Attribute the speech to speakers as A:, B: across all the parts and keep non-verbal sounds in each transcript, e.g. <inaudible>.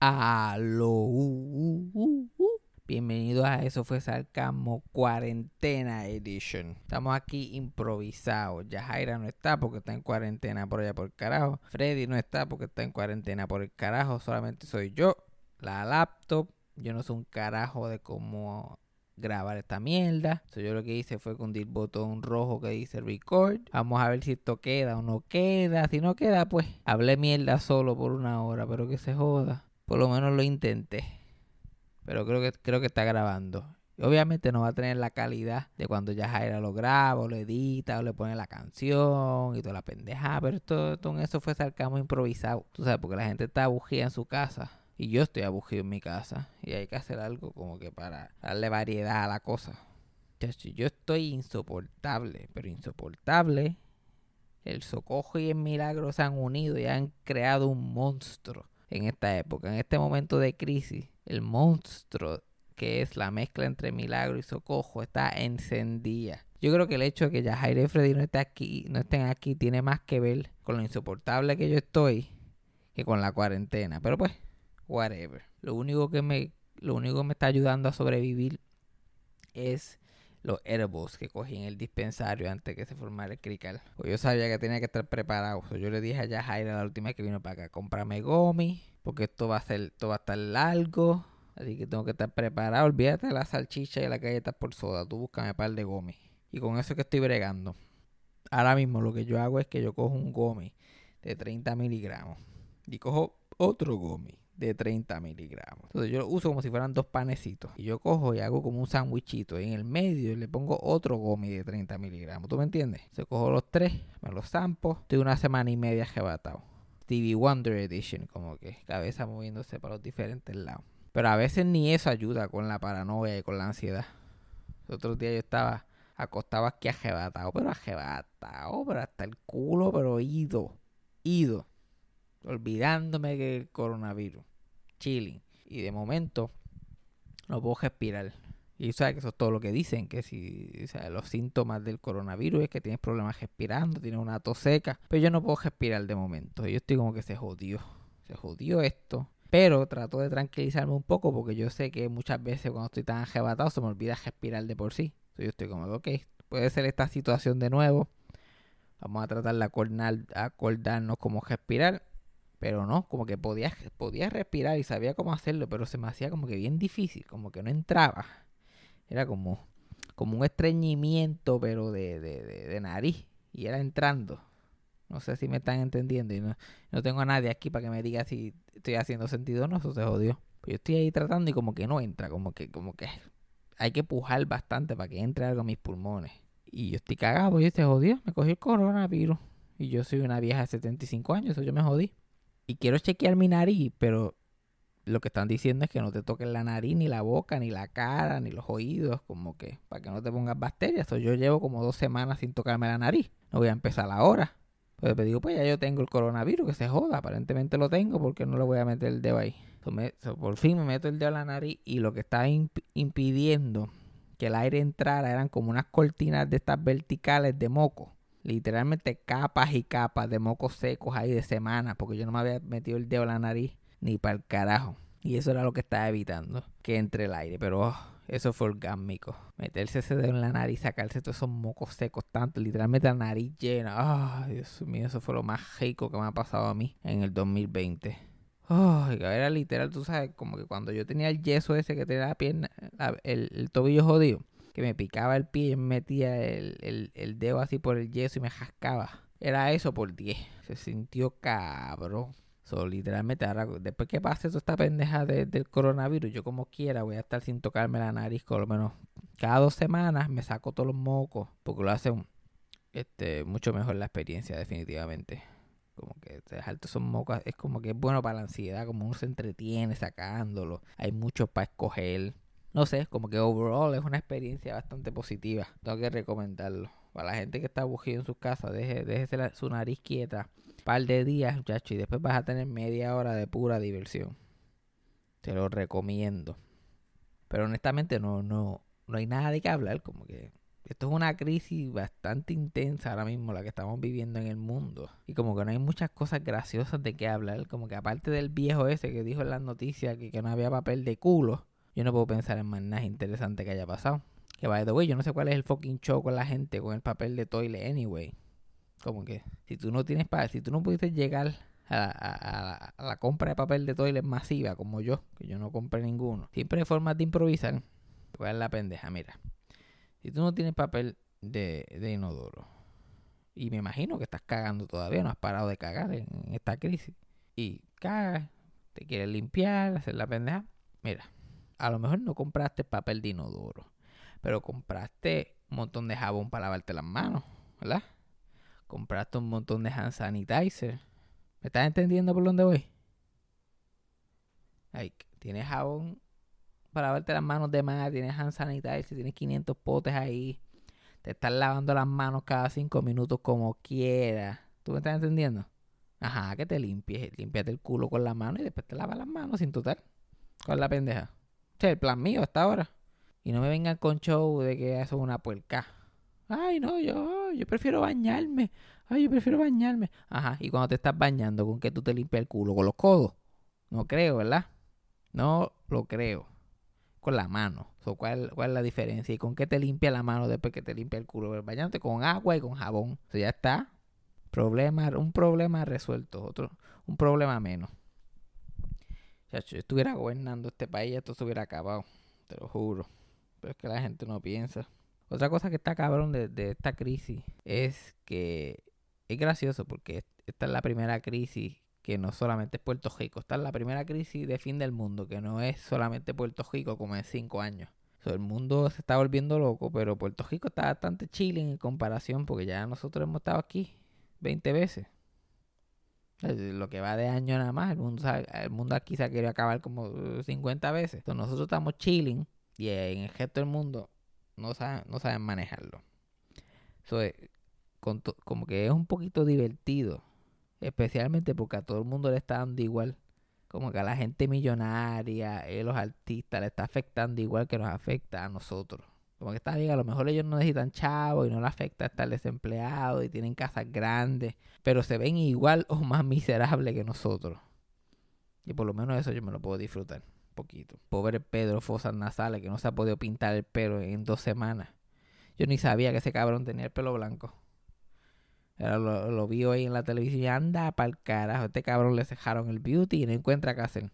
A: Aló. Uh, uh, uh, Bienvenidos a Eso fue Sarcasmo Cuarentena Edition. Estamos aquí improvisados. Ya Jaira no está porque está en cuarentena por allá por el carajo. Freddy no está porque está en cuarentena por el carajo. Solamente soy yo, la laptop. Yo no sé un carajo de cómo grabar esta mierda. So, yo lo que hice fue hundir el botón rojo que dice record. Vamos a ver si esto queda o no queda. Si no queda, pues hablé mierda solo por una hora, pero que se joda. Por lo menos lo intenté. Pero creo que, creo que está grabando. Obviamente no va a tener la calidad de cuando ya Jaira lo graba, o lo edita, o le pone la canción y toda la pendeja. Pero todo, todo eso fue sarcasmo improvisado. Tú sabes, porque la gente está abugida en su casa. Y yo estoy abugido en mi casa. Y hay que hacer algo como que para darle variedad a la cosa. Yo estoy insoportable, pero insoportable. El Socojo y el Milagro se han unido y han creado un monstruo en esta época, en este momento de crisis, el monstruo que es la mezcla entre Milagro y Socojo está encendida. Yo creo que el hecho de que ya Jaire y Freddy no, esté aquí, no estén aquí tiene más que ver con lo insoportable que yo estoy que con la cuarentena. Pero pues, whatever. Lo único que me, lo único que me está ayudando a sobrevivir es los herbos que cogí en el dispensario antes que se formara el crical. Pues yo sabía que tenía que estar preparado. yo le dije a Jaira la última vez que vino para acá, cómprame gomi, porque esto va a ser, esto va a estar largo. Así que tengo que estar preparado. Olvídate de la salchicha y la galleta por soda. Tú búscame un par de gomi. Y con eso que estoy bregando. Ahora mismo lo que yo hago es que yo cojo un gomi de 30 miligramos. Y cojo otro gomi de 30 miligramos. Entonces yo lo uso como si fueran dos panecitos. Y yo cojo y hago como un sandwichito. Y en el medio le pongo otro gomi de 30 miligramos. ¿Tú me entiendes? Se cojo los tres, me los zampo. Estoy una semana y media jebatado. Stevie Wonder Edition, como que cabeza moviéndose para los diferentes lados. Pero a veces ni eso ayuda con la paranoia y con la ansiedad. El otro día yo estaba acostado aquí ajebatado, pero ajebatado, pero hasta el culo, pero ido, ido olvidándome que el coronavirus, chilling. Y de momento no puedo respirar. Y sabes que eso es todo lo que dicen, que si los síntomas del coronavirus es que tienes problemas respirando, tienes una tos seca, pero yo no puedo respirar de momento. Yo estoy como que se jodió, se jodió esto. Pero trato de tranquilizarme un poco porque yo sé que muchas veces cuando estoy tan arrebatado se me olvida respirar de por sí. Entonces yo estoy como, ok, puede ser esta situación de nuevo. Vamos a tratar de acordarnos cómo respirar pero no, como que podía, podía respirar y sabía cómo hacerlo, pero se me hacía como que bien difícil, como que no entraba. Era como, como un estreñimiento, pero de, de, de, nariz. Y era entrando. No sé si me están entendiendo. Y no, no, tengo a nadie aquí para que me diga si estoy haciendo sentido o no. Eso se jodió. Yo estoy ahí tratando y como que no entra. Como que, como que hay que pujar bastante para que entre algo a mis pulmones. Y yo estoy cagado, yo se jodió. Me cogí el coronavirus. Y yo soy una vieja de 75 años, eso yo me jodí y quiero chequear mi nariz, pero lo que están diciendo es que no te toques la nariz, ni la boca, ni la cara, ni los oídos, como que para que no te pongas bacterias. yo llevo como dos semanas sin tocarme la nariz. No voy a empezar ahora. Pues me digo, pues ya yo tengo el coronavirus, que se joda. Aparentemente lo tengo porque no le voy a meter el dedo ahí. por fin me meto el dedo a la nariz y lo que está impidiendo que el aire entrara eran como unas cortinas de estas verticales de moco literalmente capas y capas de mocos secos ahí de semana, porque yo no me había metido el dedo en la nariz ni para el carajo. Y eso era lo que estaba evitando, que entre el aire. Pero oh, eso fue orgánico. Meterse ese dedo en la nariz, sacarse todos esos mocos secos, tanto, literalmente la nariz llena. Ay, Dios mío, eso fue lo más rico que me ha pasado a mí en el 2020. Oh, era literal, tú sabes, como que cuando yo tenía el yeso ese que tenía la pierna, el tobillo jodido que me picaba el pie y me metía el, dedo así por el yeso y me jascaba. Era eso por 10. Se sintió cabrón. So, literalmente, ahora, después que pase toda esta pendeja del coronavirus, yo como quiera voy a estar sin tocarme la nariz, por lo menos cada dos semanas me saco todos los mocos, porque lo hace este, mucho mejor la experiencia, definitivamente. Como que dejar todos esos mocos es como que es bueno para la ansiedad, como uno se entretiene sacándolo. Hay mucho para escoger no sé, como que overall es una experiencia bastante positiva. Tengo que recomendarlo. Para la gente que está aburrido en sus casas, deje, déjese su nariz quieta un par de días, muchachos, y después vas a tener media hora de pura diversión. Te lo recomiendo. Pero honestamente no, no, no hay nada de qué hablar, como que esto es una crisis bastante intensa ahora mismo la que estamos viviendo en el mundo. Y como que no hay muchas cosas graciosas de qué hablar. Como que aparte del viejo ese que dijo en las noticias que, que no había papel de culo, yo no puedo pensar en más nada interesante que haya pasado. Que by the way, yo no sé cuál es el fucking show con la gente con el papel de toilet anyway. Como que si tú no tienes si tú no pudiste llegar a, la compra de papel de toilet masiva como yo, que yo no compré ninguno, siempre hay formas de improvisar. ¿Cuál es la pendeja? Mira, si tú no tienes papel de, de inodoro, y me imagino que estás cagando todavía, no has parado de cagar en, esta crisis, y cagas, te quieres limpiar, hacer la pendeja, mira, a lo mejor no compraste papel de inodoro, pero compraste un montón de jabón para lavarte las manos, ¿verdad? Compraste un montón de hand sanitizer. ¿Me estás entendiendo por dónde voy? Like, tienes jabón para lavarte las manos de más, tienes hand sanitizer, tienes 500 potes ahí. Te estás lavando las manos cada 5 minutos como quieras. ¿Tú me estás entendiendo? Ajá, que te limpies. Límpiate el culo con la mano y después te lavas las manos sin total. Con la pendeja? Sea, el plan mío hasta ahora. Y no me vengan con show de que eso es una puerca. Ay, no, yo, yo prefiero bañarme. Ay, yo prefiero bañarme. Ajá, y cuando te estás bañando, ¿con qué tú te limpias el culo? ¿Con los codos? No creo, ¿verdad? No lo creo. Con la mano. ¿cuál, ¿Cuál es la diferencia? ¿Y con qué te limpia la mano después que te limpia el culo? Bañándote con agua y con jabón. O ya está. Problema, un problema resuelto. Otro, un problema menos. Si yo estuviera gobernando este país, esto se hubiera acabado. Te lo juro. Pero es que la gente no piensa. Otra cosa que está cabrón de, de esta crisis es que es gracioso porque esta es la primera crisis que no solamente es Puerto Rico. Esta es la primera crisis de fin del mundo, que no es solamente Puerto Rico como en cinco años. el mundo se está volviendo loco, pero Puerto Rico está bastante chilling en comparación, porque ya nosotros hemos estado aquí 20 veces. Lo que va de año nada más, el mundo, el mundo aquí se ha querido acabar como 50 veces. Entonces nosotros estamos chilling y en el resto del mundo no saben, no saben manejarlo. Eso como que es un poquito divertido, especialmente porque a todo el mundo le está dando igual. Como que a la gente millonaria, a los artistas, le está afectando igual que nos afecta a nosotros. Como que está bien, a lo mejor ellos no necesitan chavos y no les afecta estar desempleados y tienen casas grandes, pero se ven igual o más miserables que nosotros. Y por lo menos eso yo me lo puedo disfrutar poquito. Pobre Pedro Fosas Nasales que no se ha podido pintar el pelo en dos semanas. Yo ni sabía que ese cabrón tenía el pelo blanco. lo, lo vi hoy en la televisión anda para el carajo. Este cabrón le cejaron el beauty y no encuentra qué hacer.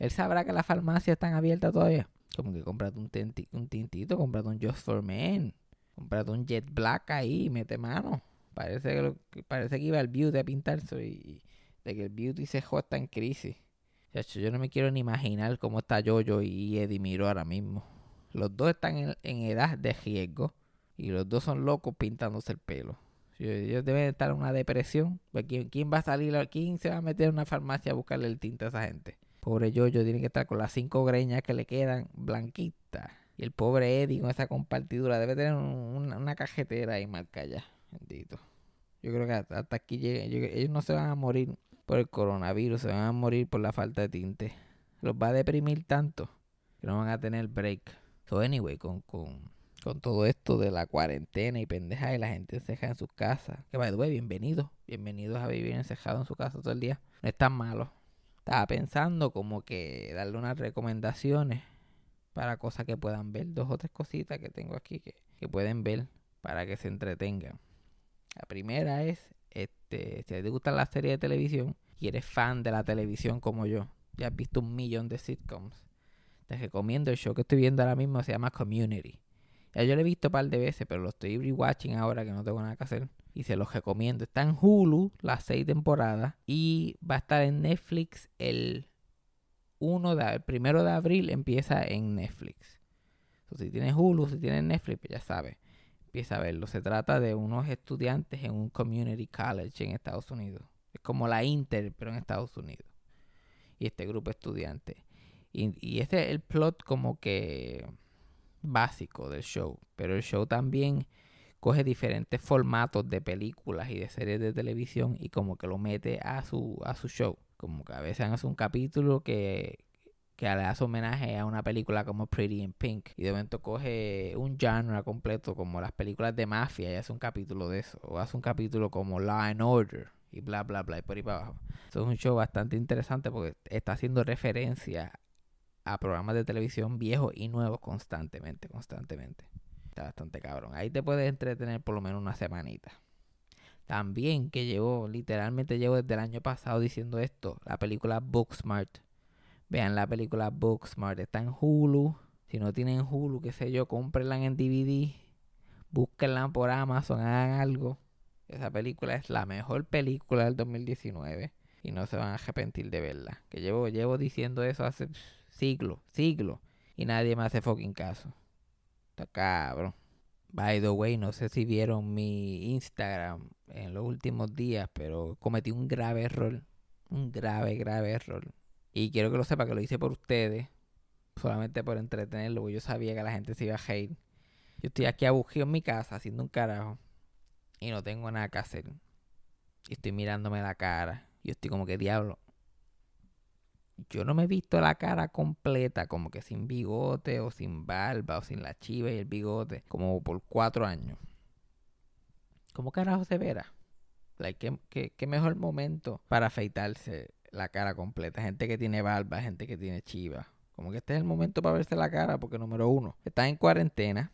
A: Él sabrá que las farmacias están abiertas todavía. Como que comprate un, un tintito, comprate un Just for Men. Comprate un Jet Black ahí mete mano. Parece que, parece que iba al beauty a pintarse y, de que el beauty se está en crisis yo no me quiero ni imaginar cómo está Jojo y Eddie ahora mismo. Los dos están en, edad de riesgo y los dos son locos pintándose el pelo. Ellos deben estar en una depresión. Pues, ¿Quién, ¿Quién, va a salir? ¿Quién se va a meter en una farmacia a buscarle el tinte a esa gente? Pobre Jojo tiene que estar con las cinco greñas que le quedan blanquitas. Y el pobre Eddie con esa compartidura debe tener una cajetera ahí marca ya. Bendito. Yo creo que hasta aquí ellos no se van a morir por el coronavirus, se van a morir por la falta de tinte. Los va a deprimir tanto que no van a tener break. So, anyway, con, con, con todo esto de la cuarentena y pendeja y la gente enceja en sus casas. Que by the way, bienvenidos. Bienvenidos a vivir encejado en su casa todo el día. No es tan malo. Estaba pensando como que darle unas recomendaciones para cosas que puedan ver. Dos o tres cositas que tengo aquí que, que pueden ver para que se entretengan. La primera es este, si te gusta la serie de televisión y eres fan de la televisión como yo, ya has visto un millón de sitcoms, te recomiendo el show que estoy viendo ahora mismo, se llama Community. Ya yo lo he visto un par de veces, pero lo estoy rewatching ahora que no tengo nada que hacer. Y se los recomiendo. Está en Hulu las seis temporadas. Y va a estar en Netflix el 1 de, el primero de abril empieza en Netflix. Si tienes Hulu, si tienes Netflix, pues ya sabes empieza a verlo. Se trata de unos estudiantes en un community college en Estados Unidos. Es como la Inter, pero en Estados Unidos. Y este grupo de estudiantes. Y, y es el plot como que básico del show. Pero el show también coge diferentes formatos de películas y de series de televisión y como que lo mete a su, a su show. Como que a veces hace un capítulo que que le hace homenaje a una película como Pretty in Pink. Y de momento coge un genre completo como las películas de mafia y hace un capítulo de eso. O hace un capítulo como Law and Order y bla, bla, bla, y por ahí para abajo. Eso es un show bastante interesante porque está haciendo referencia a programas de televisión viejos y nuevos constantemente, constantemente. Está bastante cabrón. Ahí te puedes entretener por lo menos una semanita. También que llevo, literalmente llevo desde el año pasado diciendo esto, la película Booksmart. Vean la película Booksmart, está en Hulu. Si no tienen Hulu, qué sé yo, cómprenla en DVD. Búsquenla por Amazon, hagan algo. Esa película es la mejor película del 2019 y no se van a arrepentir de verla. Que llevo, llevo diciendo eso hace siglos, siglos y nadie me hace fucking caso. Está cabrón. By the way, no sé si vieron mi Instagram en los últimos días, pero cometí un grave error. Un grave, grave error. Y quiero que lo sepa que lo hice por ustedes. Solamente por entretenerlo, porque yo sabía que la gente se iba a hate. Yo estoy aquí abugido en mi casa haciendo un carajo. Y no tengo nada que hacer. Y estoy mirándome la cara. Y estoy como que diablo. Yo no me he visto la cara completa, como que sin bigote o sin barba o sin la chiva y el bigote, como por cuatro años. ¿Cómo carajo se verá? Like, ¿qué, qué, mejor momento para afeitarse la cara completa. Gente que tiene barba, gente que tiene chiva. Como que este es el momento para verse la cara, porque número uno, estás en cuarentena,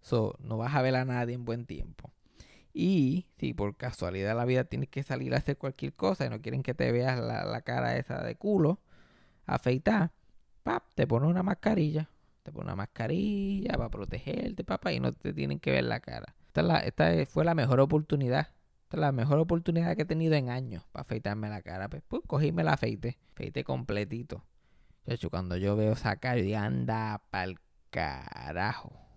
A: so, no vas a ver a nadie en buen tiempo. Y si por casualidad de la vida tienes que salir a hacer cualquier cosa y no quieren que te veas la, cara esa de culo, afeitar, pap, te pones una mascarilla. Te pones una mascarilla para protegerte, papá, y no te tienen que ver la cara. Esta, esta fue la mejor oportunidad. Esta es la mejor oportunidad que he tenido en años para afeitarme la cara. Pues, pues cogíme la afeite, afeite completito. hecho, cuando yo veo esa cara, yo digo, anda pa'l carajo.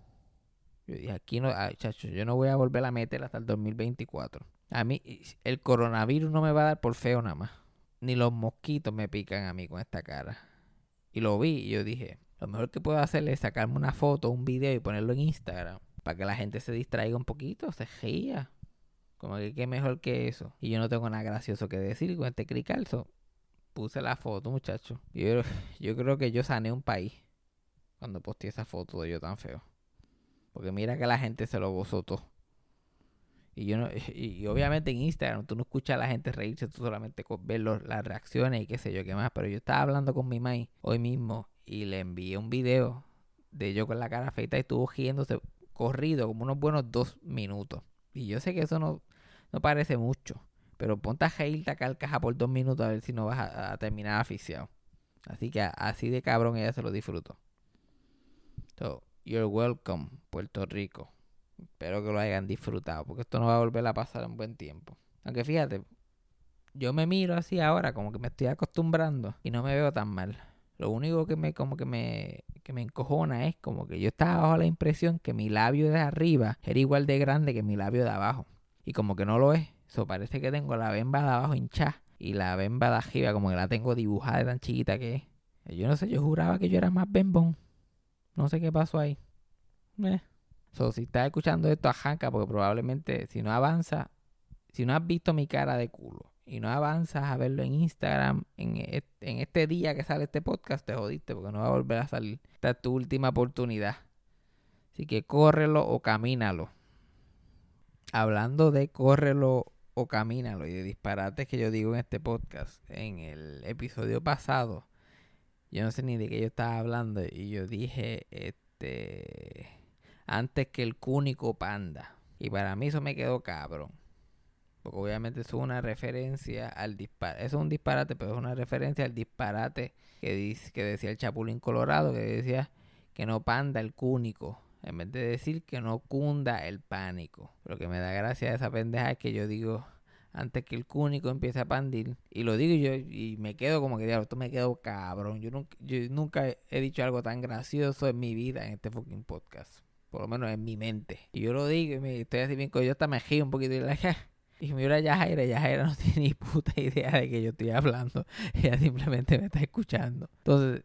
A: Yo dije, aquí no, chacho, yo no voy a volver a meter hasta el 2024. A mí, el coronavirus no me va a dar por feo nada más. Ni los mosquitos me pican a mí con esta cara. Y lo vi y yo dije, lo mejor que puedo hacer es sacarme una foto, un video y ponerlo en Instagram. Para que la gente se distraiga un poquito, se ría. Como que qué mejor que eso. Y yo no tengo nada gracioso que decir con este cricalzo. Puse la foto, muchacho. Yo, yo creo que yo sané un país cuando posté esa foto de yo tan feo. Porque mira que la gente se lo gozó todo. Y yo no, <laughs> y, obviamente en Instagram tú no escuchas a la gente reírse, tú solamente ves las reacciones y qué sé yo qué más. Pero yo estaba hablando con mi mai hoy mismo y le envié un video de yo con la cara feita y estuvo giéndose corrido como unos buenos dos minutos. Y yo sé que eso no, no parece mucho. Pero ponte a reírte a carcaja por dos minutos a ver si no vas a, terminar asfixiado. Así que así de cabrón ella se lo disfruto. So, You're welcome, Puerto Rico. Espero que lo hayan disfrutado, porque esto no va a volver a pasar en buen tiempo. Aunque fíjate, yo me miro así ahora, como que me estoy acostumbrando y no me veo tan mal. Lo único que me como que me, que me encojona es como que yo estaba bajo la impresión que mi labio de arriba era igual de grande que mi labio de abajo. Y como que no lo es. Eso parece que tengo la bemba de abajo hinchada y la bemba de arriba como que la tengo dibujada de tan chiquita que es. Yo no sé, yo juraba que yo era más bembón. No sé qué pasó ahí. Eh. So, si estás escuchando esto, ajanca, porque probablemente si no avanza, si no has visto mi cara de culo y no avanzas a verlo en Instagram en, en este día que sale este podcast, te jodiste porque no va a volver a salir. Esta es tu última oportunidad. Así que córrelo o camínalo. Hablando de córrelo o camínalo y de disparates que yo digo en este podcast, en el episodio pasado yo no sé ni de qué yo estaba hablando. Y yo dije, este. Antes que el cúnico panda. Y para mí eso me quedó cabrón. Porque obviamente eso es una referencia al disparate. Eso es un disparate, pero es una referencia al disparate que, dice, que decía el Chapulín Colorado, que decía que no panda el cúnico. En vez de decir que no cunda el pánico. Lo que me da gracia de esa pendeja es que yo digo, antes que el cúnico empiece a pandir. Y lo digo yo y me quedo como que, diablo, esto me quedo cabrón. Yo nunca, yo nunca he dicho algo tan gracioso en mi vida en este fucking podcast. Por lo menos en mi mente. Y yo lo digo y me estoy así bien, yo hasta me giro un poquito y la <laughs> y mira Yajaira, Yajaira no <laughs> tiene ni puta idea de que yo estoy hablando. <laughs> Ella simplemente me está escuchando. Entonces,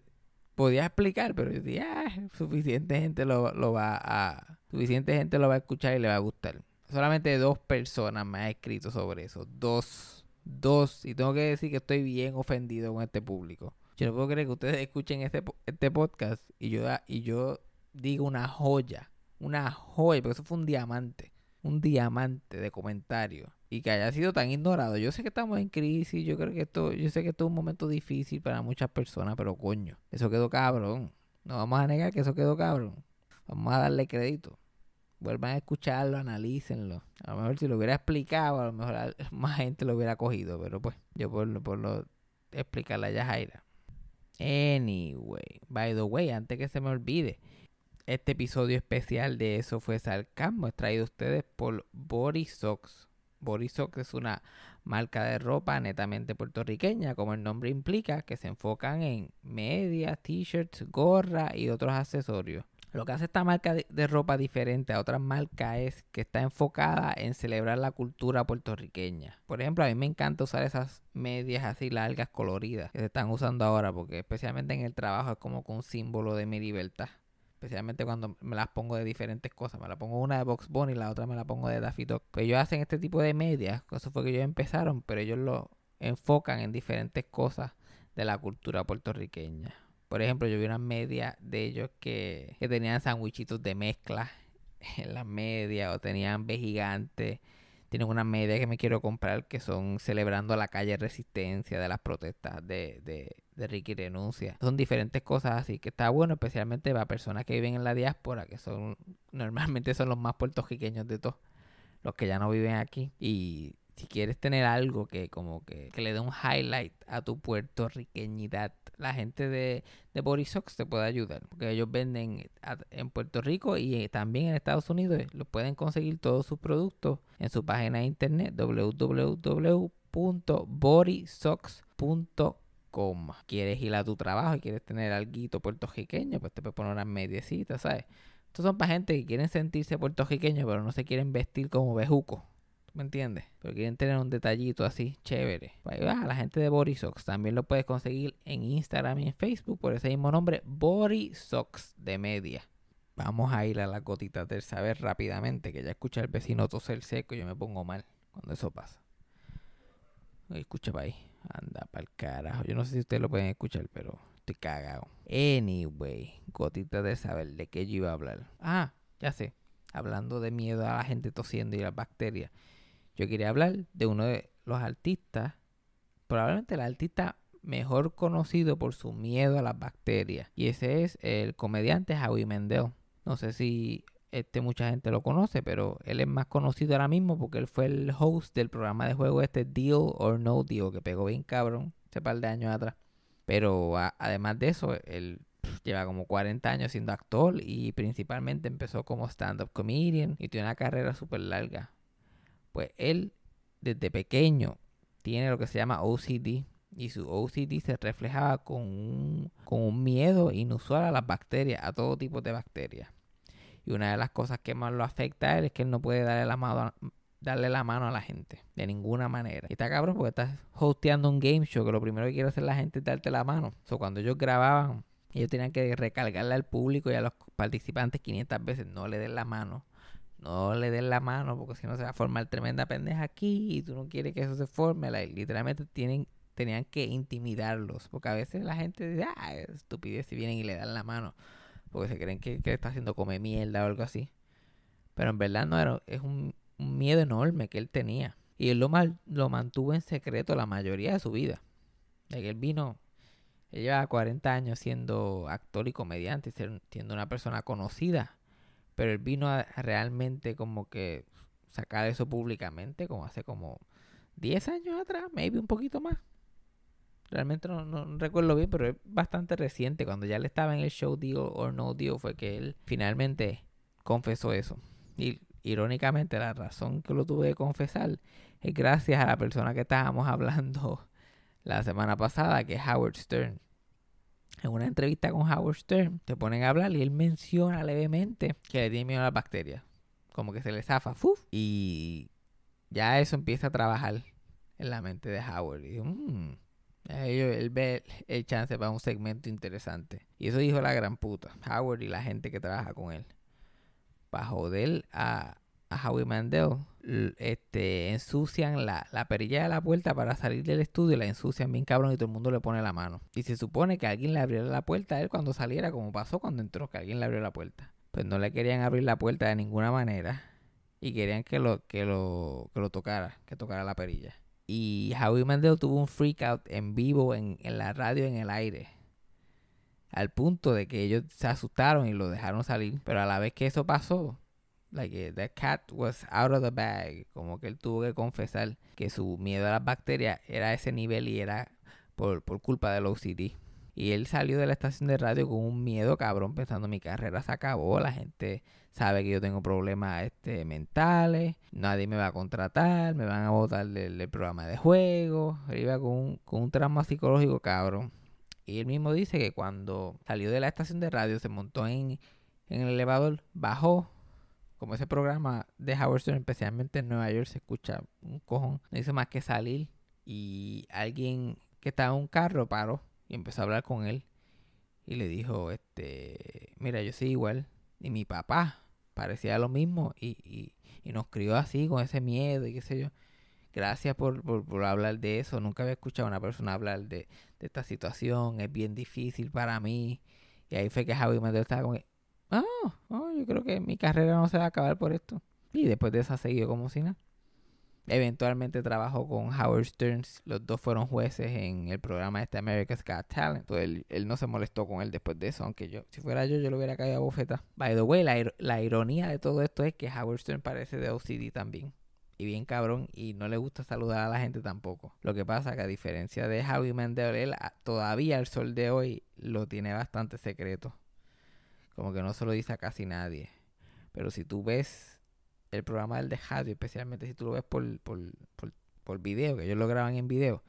A: podía explicar, pero yo decía, ah, suficiente gente lo, lo va a... Suficiente gente lo va a escuchar y le va a gustar solamente dos personas me han escrito sobre eso. Dos. Dos. Y tengo que decir que estoy bien ofendido con este público. Yo no puedo creer que ustedes escuchen este, este podcast y yo, y yo diga una joya. Una joya, porque eso fue un diamante. Un diamante de comentarios. Y que haya sido tan ignorado. Yo sé que estamos en crisis. Yo creo que esto, yo sé que esto es un momento difícil para muchas personas, pero coño, eso quedó cabrón. No vamos a negar que eso quedó cabrón. Vamos a darle crédito. Vuelvan a escucharlo, analícenlo. A lo mejor si lo hubiera explicado, a lo mejor <laughs> más gente lo hubiera cogido. Pero pues, yo por, por lo explicarle a Yajaira. Anyway, by the way, antes que se me olvide, este episodio especial de Eso fue Sarcasmo es traído a ustedes por Borisocks. Borisocks es una marca de ropa netamente puertorriqueña, como el nombre implica, que se enfocan en medias, t-shirts, gorra y otros accesorios. Lo que hace esta marca de, ropa diferente a otras marcas es que está enfocada en celebrar la cultura puertorriqueña. Por ejemplo, a mí me encanta usar esas medias así largas, coloridas, que se están usando ahora, porque especialmente en el trabajo es como un símbolo de mi libertad. Especialmente cuando me las pongo de diferentes cosas. Me la pongo una de Box Bunny y la otra me la pongo de Daffy Duck. Pues ellos hacen este tipo de medias. Eso fue que ellos empezaron, pero ellos lo enfocan en diferentes cosas de la cultura puertorriqueña. Por ejemplo, yo vi unas medias de ellos que, tenían sandwichitos de mezcla <laughs> en las medias o tenían B gigantes. Tienen unas medias que me quiero comprar que son celebrando la calle Resistencia de las protestas de, de, de Ricky Renuncia. Son diferentes cosas así que está bueno, especialmente para personas que viven en la diáspora, que son <laughs> normalmente son los más puertorriqueños de todos, los que ya no viven aquí. Y si quieres tener algo que como que, le dé un highlight a tu puertorriqueñidad, la gente de, de Borisox te puede ayudar. Porque ellos venden en Puerto Rico y eh, también en Estados Unidos. Lo pueden conseguir todos sus productos en su página de internet www.borisox.com. Quieres ir a tu trabajo y quieres tener algo puertorriqueño, pues te puedes poner unas mediecitas, ¿sabes? Estos son para gente que quieren sentirse puertorriqueños, pero no se quieren vestir como bejuco. ¿Me entiendes? Pero quieren tener un detallito así chévere. Ahí la gente de Borisox también lo puedes conseguir en Instagram y en Facebook por ese mismo nombre, Borisox de media. Vamos a ir a las gotitas del saber rápidamente, que ya escucha el vecino toser seco y yo me pongo mal cuando eso pasa. Escucha para ahí. Anda para el carajo. Yo no sé si ustedes lo pueden escuchar, pero estoy cagado. Anyway, gotitas del saber. ¿De qué yo iba a hablar? Ah, ya sé. Hablando de miedo a la gente tosiendo y las bacterias. Yo quería hablar de uno de los artistas, probablemente el artista mejor conocido por su miedo a las bacterias. Y ese es el comediante Howie Mendel. No sé si este mucha gente lo conoce, pero él es más conocido ahora mismo porque él fue el host del programa de juego este Deal or No Deal, que pegó bien cabrón hace par de años atrás. Pero además de eso, él lleva como 40 años siendo actor y principalmente empezó como stand-up comedian y tiene una carrera súper larga. Pues él desde pequeño tiene lo que se llama OCD y su OCD se reflejaba con un, con un miedo inusual a las bacterias, a todo tipo de bacterias. Y una de las cosas que más lo afecta a él es que él no puede darle la mano a, darle la mano a la gente de ninguna manera. Y está cabrón porque estás hosteando un game show que lo primero que quiere hacer la gente es darte la mano. O cuando ellos grababan, ellos tenían que recargarle al público y a los participantes 500 veces, no le den la mano no le den la mano porque si no se va a formar tremenda pendeja aquí y tú no quieres que eso se forme. literalmente tienen, tenían que intimidarlos porque a veces la gente dice, ah, estupidez si vienen y le dan la mano porque se creen que, está haciendo come mierda o algo así. Pero en verdad no era, es un, miedo enorme que él tenía. Y él lo, mal, lo mantuvo en secreto la mayoría de su vida. De que él vino, él lleva 40 años siendo actor y comediante, siendo una persona conocida pero él vino a realmente como que sacar eso públicamente, como hace como 10 años atrás, maybe un poquito más. Realmente no, recuerdo bien, pero es bastante reciente. Cuando ya le estaba en el show Deal or No Deal fue que él finalmente confesó eso. Y irónicamente la razón que lo tuve que confesar es gracias a la persona que estábamos <laughs> hablando la semana pasada, que es Howard Stern en una entrevista con Howard Stern, te ponen a hablar y él menciona levemente que le tiene miedo a las bacterias. Como que se le zafa, ¡fuf! Y ya eso empieza a trabajar en la mente de Howard. Y mmm, él ve el chance para un segmento interesante. Y eso dijo la gran puta, Howard y la gente que trabaja con él. Para joder a, a Howie Mandel este, ensucian la, la, perilla de la puerta para salir del estudio, la ensucian bien cabrón y todo el mundo le pone la mano. Y se supone que alguien le abriera la puerta a él cuando saliera, como pasó cuando entró, que alguien le abrió la puerta. Pues no le querían abrir la puerta de ninguna manera y querían que lo, que lo, que lo tocara, que tocara la perilla. Y Howie Mandel tuvo un freak out en vivo, en, en la radio, en el aire. Al punto de que ellos se asustaron y lo dejaron salir. Pero a la vez que eso pasó, like eh, the cat was out of the bag, como que él tuvo que confesar que su miedo a las bacterias era ese nivel y era por, por culpa del OCD. Y él salió de la estación de radio con un miedo cabrón pensando mi carrera se acabó, la gente sabe que yo tengo problemas este, mentales, nadie me va a contratar, me van a botar del, programa de juego. Iba con un, con un trauma psicológico cabrón. Y él mismo dice que cuando salió de la estación de radio se montó en, en el elevador, bajó, como ese programa de Howard Stern, especialmente en Nueva York, se escucha un cojón, no hizo más que salir y alguien que estaba en un carro paró y empezó a hablar con él y le dijo, este, mira, yo soy igual. Y mi papá parecía lo mismo y, y, y nos crió así, con ese miedo y qué sé yo. Gracias por, por, hablar de eso. Nunca había escuchado a una persona hablar de, de esta situación. Es bien difícil para mí. Y ahí fue que Javi me estaba como, ah, oh, yo creo que mi carrera no se va a acabar por esto. Y después de eso ha seguido como si nada. Eventualmente trabajó con Howard Stearns. Los dos fueron jueces en el programa este America's Got Talent. Entonces él, no se molestó con él después de eso. Aunque yo, si fuera yo, yo lo hubiera caído a bofeta. By the way, la, la ironía de todo esto es que Howard Stern parece de OCD también. Y bien cabrón. Y no le gusta saludar a la gente tampoco. Lo que pasa que a diferencia de Howie Mandel, él todavía el sol de hoy lo tiene bastante secreto. Como que no se lo dice a casi nadie. Pero si tú ves el programa del de radio, especialmente si tú lo ves por, por, por, video, que ellos lo graban en video,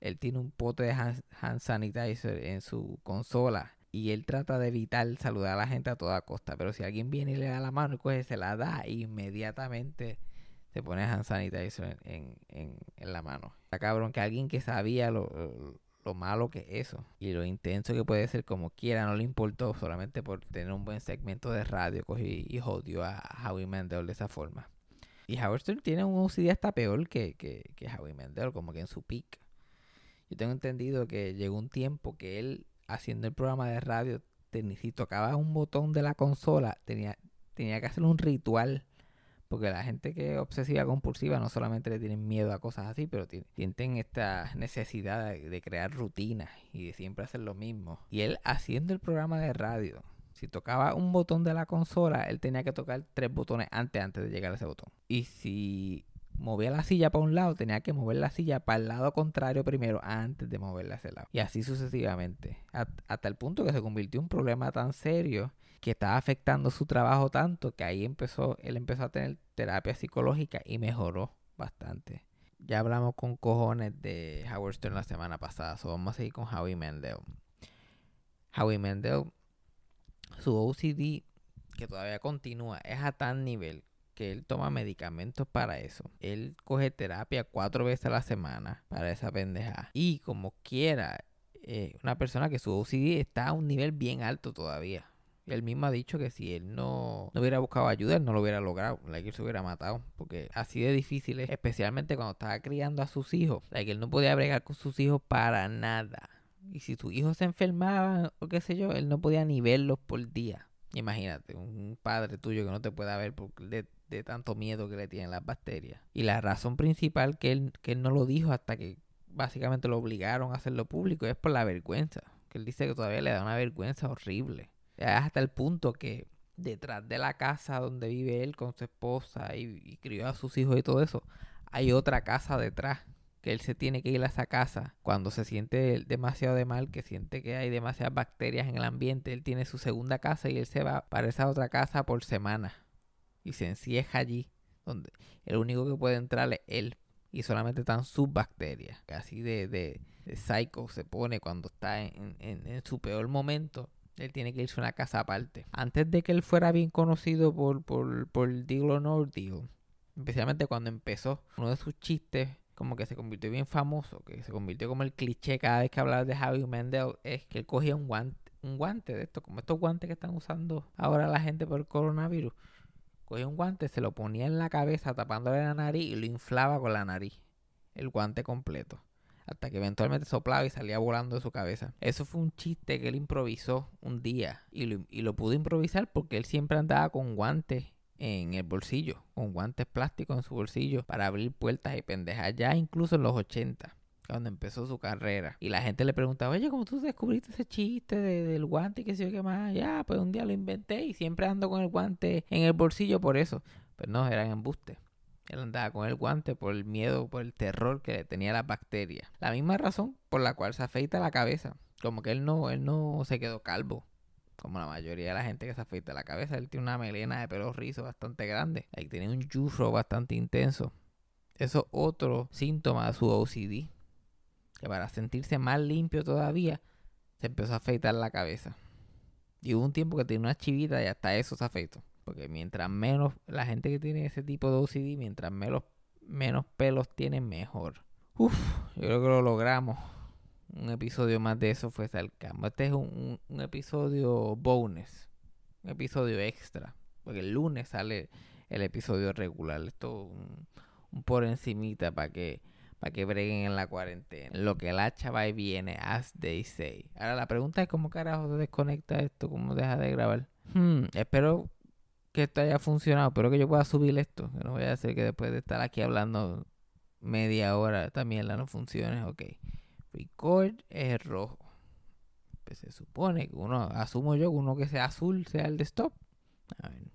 A: él tiene un pote de hand, sanitizer en su consola y él trata de evitar saludar a la gente a toda costa. Pero si alguien viene y le da la mano y coge, se la da, inmediatamente se pone hand sanitizer en, en, en la mano. Está cabrón que alguien que sabía lo, lo malo que es eso y lo intenso que puede ser como quiera, no le importó solamente por tener un buen segmento de radio, cogí y jodió a Howie Mandel de esa forma. Y Howard Stern tiene un OCD hasta peor que, que, que Howie Mandel, como que en su peak. Yo tengo entendido que llegó un tiempo que él, haciendo el programa de radio, si tocaba un botón de la consola, tenía, tenía que hacer un ritual porque la gente que es obsesiva compulsiva no solamente le tienen miedo a cosas así, pero tienen esta necesidad de, crear rutinas y de siempre hacer lo mismo. Y él haciendo el programa de radio, si tocaba un botón de la consola, él tenía que tocar tres botones antes, antes de llegar a ese botón. Y si movía la silla para un lado, tenía que mover la silla para el lado contrario primero antes de moverla a ese lado. Y así sucesivamente. Hasta el punto que se convirtió en un problema tan serio que estaba afectando su trabajo tanto que ahí empezó, él empezó a tener terapia psicológica y mejoró bastante. Ya hablamos con cojones de Howard Stern la semana pasada, so vamos a seguir con Howie Mendel. Howie Mendel, su OCD, que todavía continúa, es a tal nivel que él toma medicamentos para eso. Él coge terapia cuatro veces a la semana para esa pendeja. Y como quiera, eh, una persona que su OCD está a un nivel bien alto todavía. Él mismo ha dicho que si él no, no hubiera buscado ayuda, él no lo hubiera logrado. que él se hubiera matado. Porque así de difícil es, especialmente cuando estaba criando a sus hijos. que él no podía bregar con sus hijos para nada. Y si sus hijos se enfermaban o qué sé yo, él no podía ni verlos por día. Imagínate, un padre tuyo que no te pueda ver por, de, de, tanto miedo que le tienen las bacterias. Y la razón principal que él, que él no lo dijo hasta que básicamente lo obligaron a hacerlo público es por la vergüenza. Que él dice que todavía le da una vergüenza horrible hasta el punto que detrás de la casa donde vive él con su esposa y, crió a sus hijos y todo eso, hay otra casa detrás que él se tiene que ir a esa casa. Cuando se siente demasiado de mal, que siente que hay demasiadas bacterias en el ambiente, él tiene su segunda casa y él se va para esa otra casa por semana y se encieja allí, donde el único que puede entrar es él. Y solamente están sus bacterias. Así de, de, psycho se pone cuando está en, en su peor momento él tiene que irse a una casa aparte. Antes de que él fuera bien conocido por, por, por Deal or No Deal, especialmente cuando empezó, uno de sus chistes como que se convirtió bien famoso, que se convirtió como el cliché cada vez que hablaba de Javi Mendel, es que él cogía un guante, un guante de esto, como estos guantes que están usando ahora la gente por el coronavirus. Cogía un guante, se lo ponía en la cabeza tapándole la nariz y lo inflaba con la nariz. El guante completo. Hasta que eventualmente soplaba y salía volando de su cabeza. Eso fue un chiste que él improvisó un día. Y lo, y lo pudo improvisar porque él siempre andaba con guantes en el bolsillo. Con guantes plásticos en su bolsillo para abrir puertas y pendejas. Ya incluso en los 80 cuando empezó su carrera. Y la gente le preguntaba, oye, ¿cómo tú descubriste ese chiste del guante y qué sé yo qué más? Ya, pues un día lo inventé y siempre ando con el guante en el bolsillo por eso. Pero no, eran embustes. Él andaba con el guante por el miedo, por el terror que le tenía la bacteria. La misma razón por la cual se afeita la cabeza. Como que él no, él no se quedó calvo. Como la mayoría de la gente que se afeita la cabeza. Él tiene una melena de pelo rizo bastante grande. Ahí tiene un yurro bastante intenso. Eso es otro síntoma de su OCD que para sentirse más limpio todavía, se empezó a afeitar la cabeza. Y hubo un tiempo que tenía una chivita y hasta eso se afeitó. Porque mientras menos, la gente que tiene ese tipo de OCD, mientras menos, menos pelos tiene, mejor. Uf, yo creo que lo logramos. Un episodio más de eso fue Salcamo. Este es un, un, episodio bonus. Un episodio extra. Porque el lunes sale el episodio regular. Esto un, un por encimita para que para que breguen en la cuarentena. Lo que el hacha viene, as they say. Ahora la pregunta es cómo carajo se desconecta esto, cómo deja de grabar. Hmm, espero que esto haya funcionado. Espero que yo pueda subir esto. Que no voy a hacer que después de estar aquí hablando media hora también la no funcione. Ok. Record es rojo. Pues se supone que uno, asumo yo, que uno que sea azul sea el de stop. A ver.